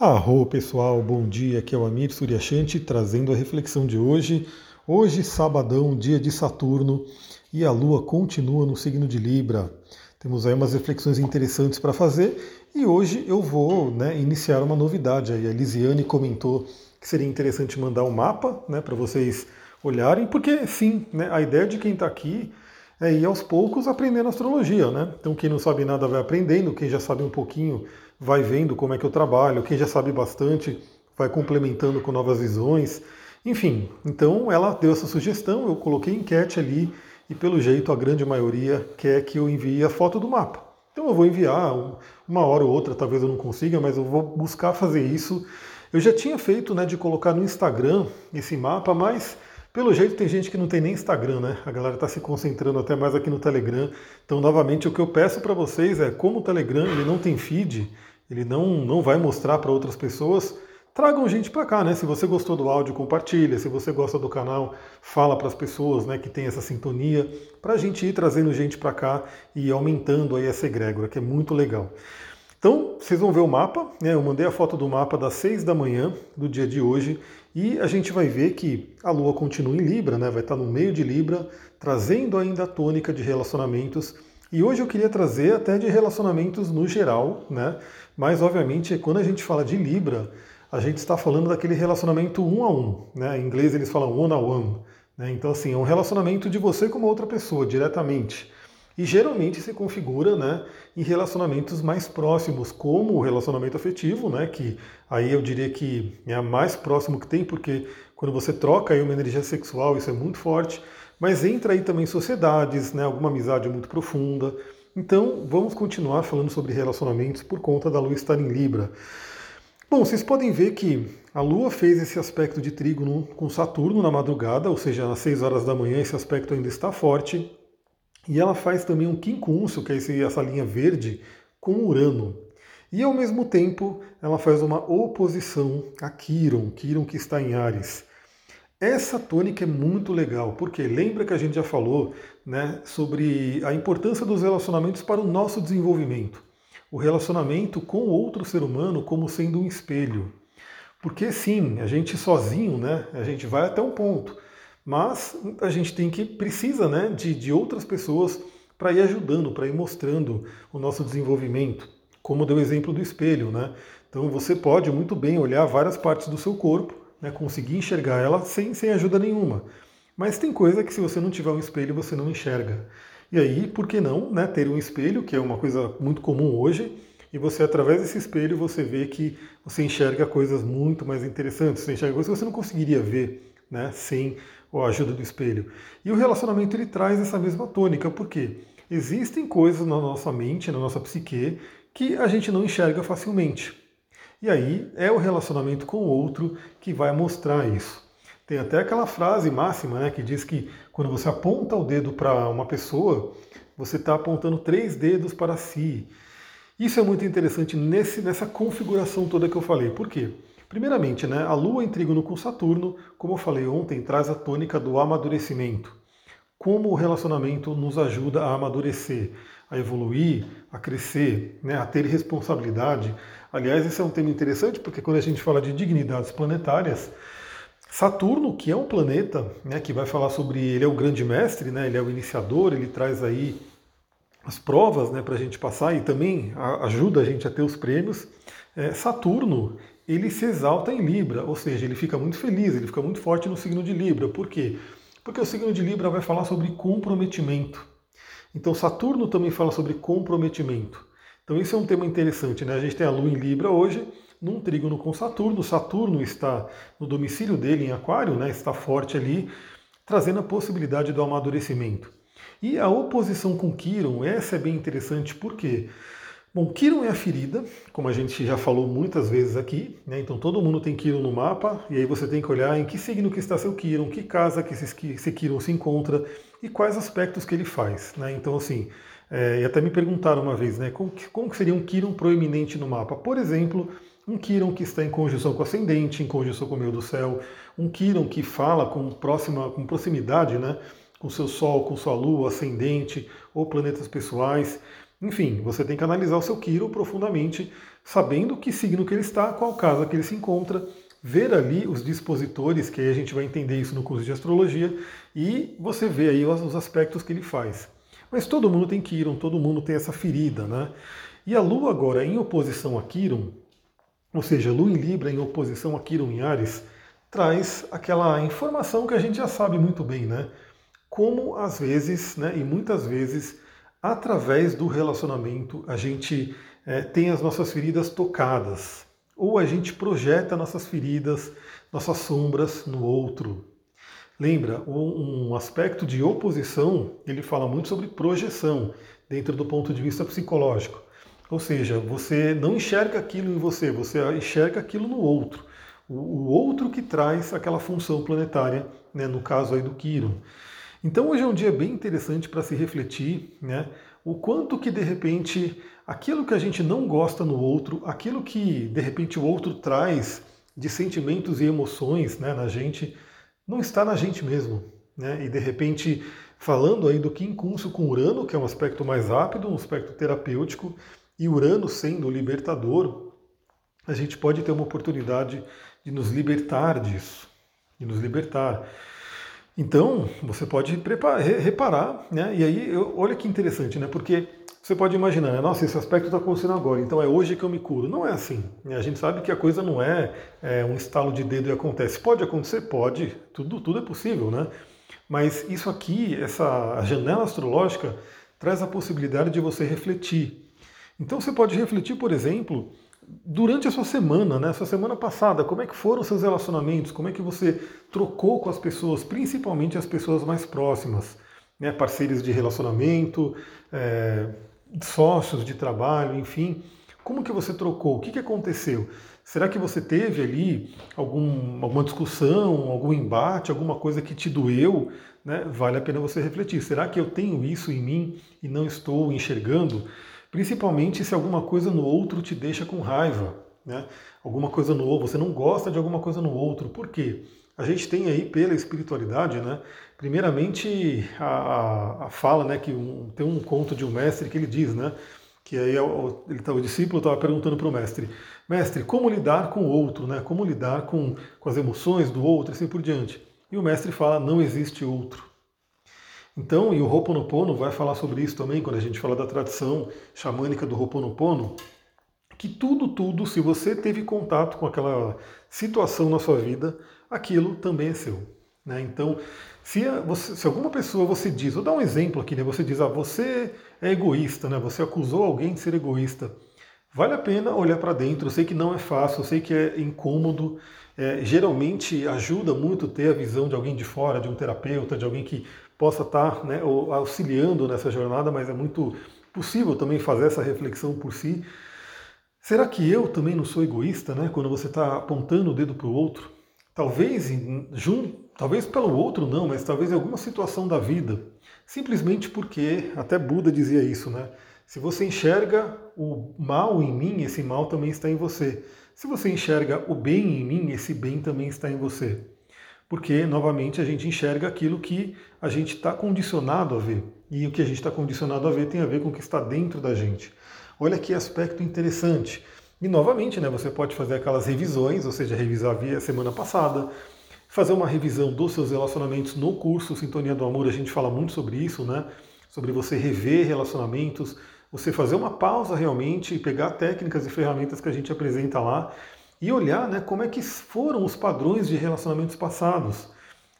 Arro pessoal, bom dia, aqui é o Amir Suryashanti trazendo a reflexão de hoje. Hoje, sabadão, dia de Saturno, e a Lua continua no signo de Libra. Temos aí umas reflexões interessantes para fazer e hoje eu vou né, iniciar uma novidade. Aí a Lisiane comentou que seria interessante mandar um mapa né, para vocês olharem, porque sim, né, a ideia de quem está aqui é ir aos poucos aprendendo astrologia. Né? Então quem não sabe nada vai aprendendo, quem já sabe um pouquinho vai vendo como é que eu trabalho, quem já sabe bastante vai complementando com novas visões. Enfim, então ela deu essa sugestão, eu coloquei enquete ali e pelo jeito a grande maioria quer que eu envie a foto do mapa. Então eu vou enviar uma hora ou outra, talvez eu não consiga, mas eu vou buscar fazer isso. Eu já tinha feito né, de colocar no Instagram esse mapa, mas pelo jeito tem gente que não tem nem Instagram, né? A galera está se concentrando até mais aqui no Telegram. Então, novamente, o que eu peço para vocês é, como o Telegram ele não tem feed, ele não, não vai mostrar para outras pessoas, tragam gente para cá, né? Se você gostou do áudio, compartilha. Se você gosta do canal, fala para as pessoas, né, que tem essa sintonia, para a gente ir trazendo gente para cá e aumentando aí essa egrégora, que é muito legal. Então, vocês vão ver o mapa, né? Eu mandei a foto do mapa das 6 da manhã do dia de hoje e a gente vai ver que a Lua continua em Libra, né? Vai estar no meio de Libra, trazendo ainda a tônica de relacionamentos. E hoje eu queria trazer até de relacionamentos no geral, né? Mas obviamente quando a gente fala de Libra, a gente está falando daquele relacionamento um a um, né? Em inglês eles falam one on one, né? Então assim, é um relacionamento de você com uma outra pessoa diretamente. E geralmente se configura né, em relacionamentos mais próximos, como o relacionamento afetivo, né, que aí eu diria que é a mais próximo que tem, porque quando você troca aí uma energia sexual, isso é muito forte, mas entra aí também sociedades, né, alguma amizade muito profunda. Então vamos continuar falando sobre relacionamentos por conta da Lua estar em Libra. Bom, vocês podem ver que a Lua fez esse aspecto de trígono com Saturno na madrugada, ou seja, às 6 horas da manhã esse aspecto ainda está forte. E ela faz também um quincúncio, que é esse, essa linha verde, com Urano. E ao mesmo tempo, ela faz uma oposição a Quiron, Quiron que está em Ares. Essa tônica é muito legal, porque lembra que a gente já falou né, sobre a importância dos relacionamentos para o nosso desenvolvimento. O relacionamento com outro ser humano como sendo um espelho. Porque sim, a gente sozinho, né, a gente vai até um ponto. Mas a gente tem que precisa né, de, de outras pessoas para ir ajudando, para ir mostrando o nosso desenvolvimento. Como deu o exemplo do espelho, né? Então você pode muito bem olhar várias partes do seu corpo, né, conseguir enxergar ela sem, sem ajuda nenhuma. Mas tem coisa que se você não tiver um espelho você não enxerga. E aí, por que não né, ter um espelho, que é uma coisa muito comum hoje, e você, através desse espelho, você vê que você enxerga coisas muito mais interessantes, você enxerga coisas que você não conseguiria ver né, sem ou a ajuda do espelho. E o relacionamento ele traz essa mesma tônica, porque existem coisas na nossa mente, na nossa psique, que a gente não enxerga facilmente. E aí é o relacionamento com o outro que vai mostrar isso. Tem até aquela frase máxima né, que diz que quando você aponta o dedo para uma pessoa, você está apontando três dedos para si. Isso é muito interessante nesse, nessa configuração toda que eu falei. Por quê? Primeiramente, né, a Lua em trígono com Saturno, como eu falei ontem, traz a tônica do amadurecimento. Como o relacionamento nos ajuda a amadurecer, a evoluir, a crescer, né, a ter responsabilidade. Aliás, esse é um tema interessante porque quando a gente fala de dignidades planetárias, Saturno, que é um planeta né, que vai falar sobre. Ele é o grande mestre, né, ele é o iniciador, ele traz aí as provas né, para a gente passar e também ajuda a gente a ter os prêmios. É, Saturno, ele se exalta em Libra, ou seja, ele fica muito feliz, ele fica muito forte no signo de Libra. Por quê? Porque o signo de Libra vai falar sobre comprometimento. Então Saturno também fala sobre comprometimento. Então isso é um tema interessante, né? A gente tem a Lua em Libra hoje, num trígono com Saturno. Saturno está no domicílio dele em Aquário, né? Está forte ali, trazendo a possibilidade do amadurecimento. E a oposição com Quiron, essa é bem interessante, por quê? Bom, Quiron é a ferida, como a gente já falou muitas vezes aqui, né? então todo mundo tem Quiron no mapa, e aí você tem que olhar em que signo que está seu Quiron, que casa que esse Quiron se encontra e quais aspectos que ele faz. Né? Então, assim, é, e até me perguntaram uma vez, né, como, como seria um Quiron proeminente no mapa? Por exemplo, um Quiron que está em conjunção com o ascendente, em conjunção com o meio do céu, um Quiron que fala com, próxima, com proximidade, né, com seu Sol, com sua Lua, ascendente ou planetas pessoais. Enfim, você tem que analisar o seu Quiro profundamente, sabendo que signo que ele está, qual casa que ele se encontra, ver ali os dispositores, que aí a gente vai entender isso no curso de astrologia, e você vê aí os aspectos que ele faz. Mas todo mundo tem Quiron, todo mundo tem essa ferida, né? E a Lua agora em oposição a Quiron, ou seja, Lua em Libra em oposição a Quiron em Ares, traz aquela informação que a gente já sabe muito bem, né? Como às vezes, né, e muitas vezes, através do relacionamento, a gente é, tem as nossas feridas tocadas, ou a gente projeta nossas feridas, nossas sombras no outro. Lembra, um aspecto de oposição, ele fala muito sobre projeção, dentro do ponto de vista psicológico. Ou seja, você não enxerga aquilo em você, você enxerga aquilo no outro. O outro que traz aquela função planetária, né, no caso aí do Quiron. Então hoje é um dia bem interessante para se refletir, né? O quanto que de repente aquilo que a gente não gosta no outro, aquilo que de repente o outro traz de sentimentos e emoções né, na gente, não está na gente mesmo. Né? E de repente, falando aí do quincúncio com Urano, que é um aspecto mais rápido, um aspecto terapêutico, e Urano sendo libertador, a gente pode ter uma oportunidade de nos libertar disso, de nos libertar. Então, você pode preparar, reparar, né? E aí, olha que interessante, né? Porque você pode imaginar, né? nossa, esse aspecto está acontecendo agora, então é hoje que eu me curo. Não é assim. Né? A gente sabe que a coisa não é, é, um estalo de dedo e acontece. Pode acontecer? Pode. Tudo, tudo é possível, né? Mas isso aqui, essa janela astrológica, traz a possibilidade de você refletir. Então você pode refletir, por exemplo, durante a sua semana, né? Sua semana passada, como é que foram seus relacionamentos? Como é que você trocou com as pessoas, principalmente as pessoas mais próximas, né? Parceiros de relacionamento, é, sócios de trabalho, enfim. Como que você trocou? O que, que aconteceu? Será que você teve ali algum, alguma discussão, algum embate, alguma coisa que te doeu? Né? Vale a pena você refletir. Será que eu tenho isso em mim e não estou enxergando? Principalmente se alguma coisa no outro te deixa com raiva, né? Alguma coisa no outro, você não gosta de alguma coisa no outro. Por quê? A gente tem aí pela espiritualidade, né? Primeiramente a, a fala, né? Que um, tem um conto de um mestre que ele diz, né? Que aí é o, ele, tá, o discípulo estava perguntando para o mestre, mestre, como lidar com o outro, né? Como lidar com, com as emoções do outro, assim por diante. E o mestre fala, não existe outro. Então, e o Ho'oponopono vai falar sobre isso também, quando a gente fala da tradição xamânica do Ho'oponopono, que tudo, tudo, se você teve contato com aquela situação na sua vida, aquilo também é seu. Né? Então, se, você, se, alguma pessoa você diz, vou dar um exemplo aqui, né? você diz, ah, você é egoísta, né? você acusou alguém de ser egoísta, vale a pena olhar para dentro, eu sei que não é fácil, eu sei que é incômodo, é, geralmente ajuda muito ter a visão de alguém de fora, de um terapeuta, de alguém que possa estar né, auxiliando nessa jornada, mas é muito possível também fazer essa reflexão por si. Será que eu também não sou egoísta, né? Quando você está apontando o dedo para o outro, talvez junto, talvez pelo outro não, mas talvez em alguma situação da vida, simplesmente porque até Buda dizia isso, né? Se você enxerga o mal em mim, esse mal também está em você. Se você enxerga o bem em mim, esse bem também está em você porque novamente a gente enxerga aquilo que a gente está condicionado a ver. E o que a gente está condicionado a ver tem a ver com o que está dentro da gente. Olha que aspecto interessante. E novamente, né, você pode fazer aquelas revisões, ou seja, revisar a semana passada, fazer uma revisão dos seus relacionamentos no curso Sintonia do Amor, a gente fala muito sobre isso, né? Sobre você rever relacionamentos, você fazer uma pausa realmente e pegar técnicas e ferramentas que a gente apresenta lá e olhar né, como é que foram os padrões de relacionamentos passados.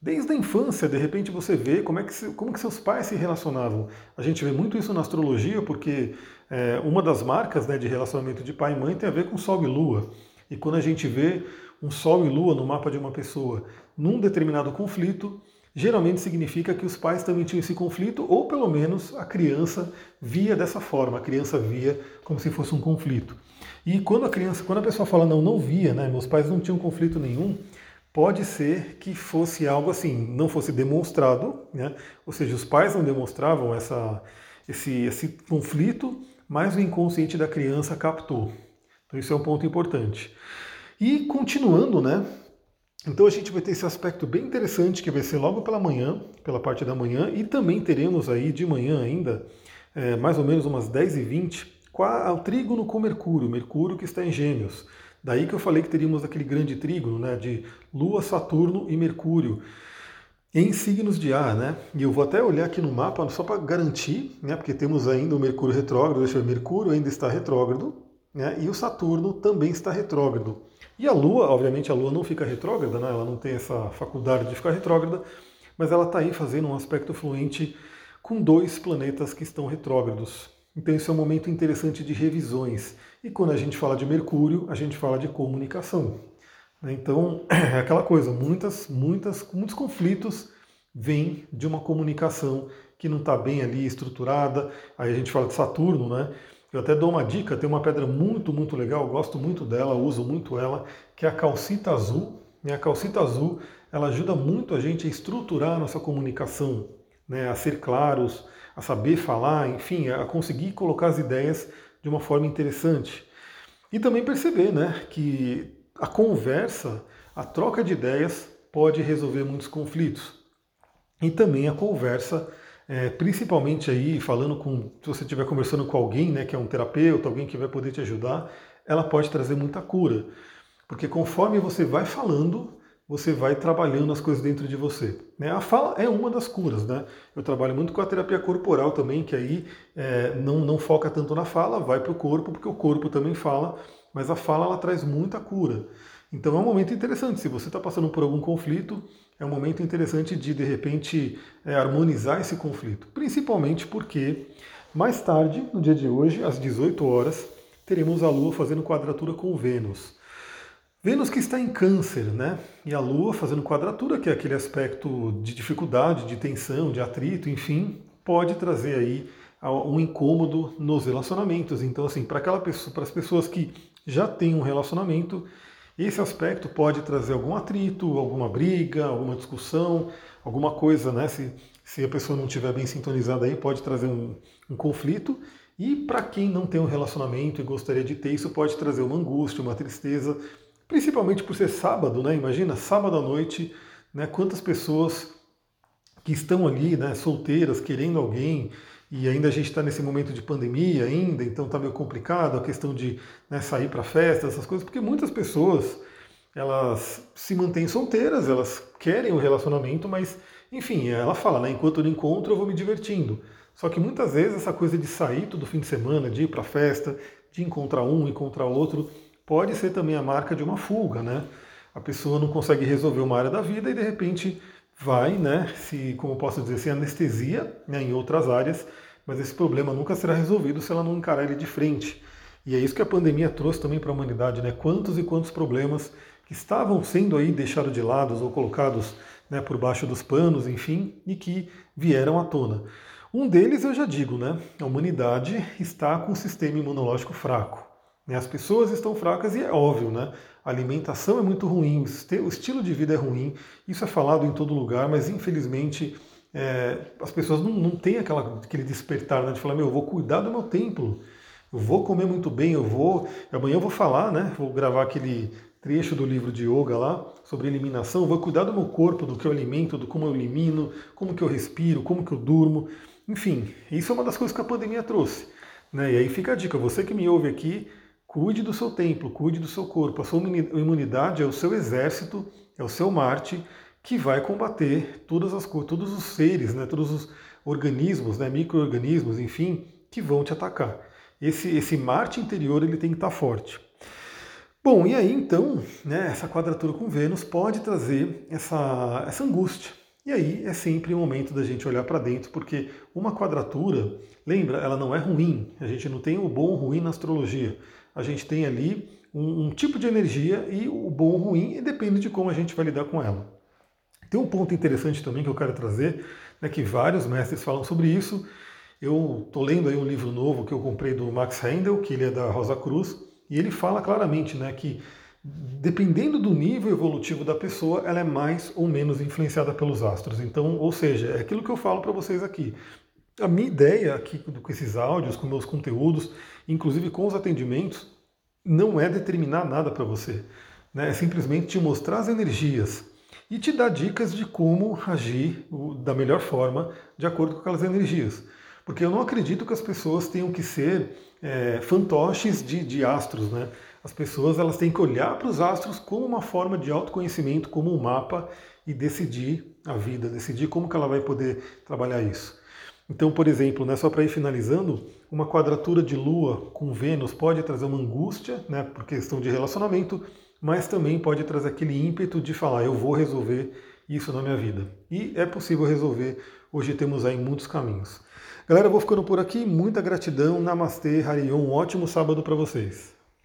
Desde a infância, de repente você vê como é que, como que seus pais se relacionavam. A gente vê muito isso na astrologia, porque é, uma das marcas né, de relacionamento de pai e mãe tem a ver com Sol e Lua. E quando a gente vê um Sol e Lua no mapa de uma pessoa num determinado conflito, geralmente significa que os pais também tinham esse conflito, ou pelo menos a criança via dessa forma, a criança via como se fosse um conflito. E quando a criança, quando a pessoa fala não, não via, né, meus pais não tinham conflito nenhum, pode ser que fosse algo assim, não fosse demonstrado, né, ou seja, os pais não demonstravam essa, esse, esse conflito, mas o inconsciente da criança captou. Então isso é um ponto importante. E continuando, né, então a gente vai ter esse aspecto bem interessante que vai ser logo pela manhã, pela parte da manhã, e também teremos aí de manhã ainda é, mais ou menos umas 10h20, o trígono com Mercúrio, Mercúrio que está em Gêmeos. Daí que eu falei que teríamos aquele grande trígono né, de Lua, Saturno e Mercúrio em signos de ar, né? E eu vou até olhar aqui no mapa só para garantir, né? Porque temos ainda o Mercúrio retrógrado, deixa eu ver, Mercúrio ainda está retrógrado, né? E o Saturno também está retrógrado. E a Lua, obviamente a Lua não fica retrógrada, né? Ela não tem essa faculdade de ficar retrógrada, mas ela está aí fazendo um aspecto fluente com dois planetas que estão retrógrados. Então isso é um momento interessante de revisões. E quando a gente fala de Mercúrio, a gente fala de comunicação. Né? Então é aquela coisa, muitas, muitas, muitos conflitos vêm de uma comunicação que não está bem ali estruturada. Aí a gente fala de Saturno, né? Eu até dou uma dica, tem uma pedra muito, muito legal, gosto muito dela, uso muito ela, que é a calcita azul. E a calcita azul, ela ajuda muito a gente a estruturar a nossa comunicação, né, a ser claros, a saber falar, enfim, a conseguir colocar as ideias de uma forma interessante. E também perceber né, que a conversa, a troca de ideias pode resolver muitos conflitos. E também a conversa, é, principalmente aí falando com, se você estiver conversando com alguém, né, que é um terapeuta, alguém que vai poder te ajudar, ela pode trazer muita cura. Porque conforme você vai falando, você vai trabalhando as coisas dentro de você. Né? A fala é uma das curas, né? Eu trabalho muito com a terapia corporal também, que aí é, não, não foca tanto na fala, vai para o corpo, porque o corpo também fala, mas a fala ela traz muita cura. Então é um momento interessante. Se você está passando por algum conflito, é um momento interessante de de repente é, harmonizar esse conflito. Principalmente porque mais tarde, no dia de hoje, às 18 horas, teremos a Lua fazendo quadratura com Vênus. Vênus que está em câncer, né? E a Lua fazendo quadratura, que é aquele aspecto de dificuldade, de tensão, de atrito, enfim, pode trazer aí um incômodo nos relacionamentos. Então, assim, para aquela pessoa, para as pessoas que já têm um relacionamento, esse aspecto pode trazer algum atrito, alguma briga, alguma discussão, alguma coisa, né? Se, se a pessoa não estiver bem sintonizada aí, pode trazer um, um conflito. E para quem não tem um relacionamento e gostaria de ter, isso pode trazer uma angústia, uma tristeza, principalmente por ser sábado, né? Imagina, sábado à noite, né? Quantas pessoas que estão ali, né, solteiras, querendo alguém, e ainda a gente está nesse momento de pandemia ainda, então está meio complicado a questão de né, sair para festa, essas coisas, porque muitas pessoas elas se mantêm solteiras, elas querem o um relacionamento, mas enfim, ela fala, né, enquanto eu não encontro eu vou me divertindo. Só que muitas vezes essa coisa de sair todo fim de semana, de ir para festa, de encontrar um, encontrar outro, pode ser também a marca de uma fuga, né? A pessoa não consegue resolver uma área da vida e de repente vai, né, se, como posso dizer, se anestesia né, em outras áreas, mas esse problema nunca será resolvido se ela não encarar ele de frente. E é isso que a pandemia trouxe também para a humanidade, né? Quantos e quantos problemas que estavam sendo aí deixados de lado ou colocados né, por baixo dos panos, enfim, e que vieram à tona. Um deles eu já digo, né? A humanidade está com um sistema imunológico fraco. Né? As pessoas estão fracas e é óbvio, né? A alimentação é muito ruim, o estilo de vida é ruim, isso é falado em todo lugar, mas infelizmente é, as pessoas não, não têm aquela, aquele despertar né, de falar, meu, eu vou cuidar do meu templo, eu vou comer muito bem, eu vou. Amanhã eu vou falar, né? Vou gravar aquele trecho do livro de yoga lá sobre eliminação, vou cuidar do meu corpo, do que eu alimento, do como eu elimino, como que eu respiro, como que eu durmo. Enfim, isso é uma das coisas que a pandemia trouxe. Né? E aí fica a dica, você que me ouve aqui, Cuide do seu templo, cuide do seu corpo. A sua imunidade é o seu exército, é o seu Marte que vai combater todas as todos os seres, né, todos os organismos, né, microorganismos, enfim, que vão te atacar. Esse, esse Marte interior ele tem que estar forte. Bom, e aí então, né, essa quadratura com Vênus pode trazer essa, essa angústia. E aí é sempre o momento da gente olhar para dentro, porque uma quadratura, lembra, ela não é ruim. A gente não tem o bom ou ruim na astrologia a gente tem ali um, um tipo de energia e o bom ou ruim, e depende de como a gente vai lidar com ela. Tem um ponto interessante também que eu quero trazer, né, que vários mestres falam sobre isso. Eu estou lendo aí um livro novo que eu comprei do Max Handel, que ele é da Rosa Cruz, e ele fala claramente né, que dependendo do nível evolutivo da pessoa, ela é mais ou menos influenciada pelos astros. Então, ou seja, é aquilo que eu falo para vocês aqui. A minha ideia aqui com esses áudios, com meus conteúdos, inclusive com os atendimentos, não é determinar nada para você. Né? É simplesmente te mostrar as energias e te dar dicas de como agir da melhor forma de acordo com aquelas energias. Porque eu não acredito que as pessoas tenham que ser é, fantoches de, de astros, né? As pessoas elas têm que olhar para os astros como uma forma de autoconhecimento, como um mapa e decidir a vida, decidir como que ela vai poder trabalhar isso. Então, por exemplo, né, só para ir finalizando, uma quadratura de Lua com Vênus pode trazer uma angústia, né, por questão de relacionamento, mas também pode trazer aquele ímpeto de falar, eu vou resolver isso na minha vida. E é possível resolver, hoje temos aí muitos caminhos. Galera, eu vou ficando por aqui, muita gratidão, Namastê, Harion, um ótimo sábado para vocês.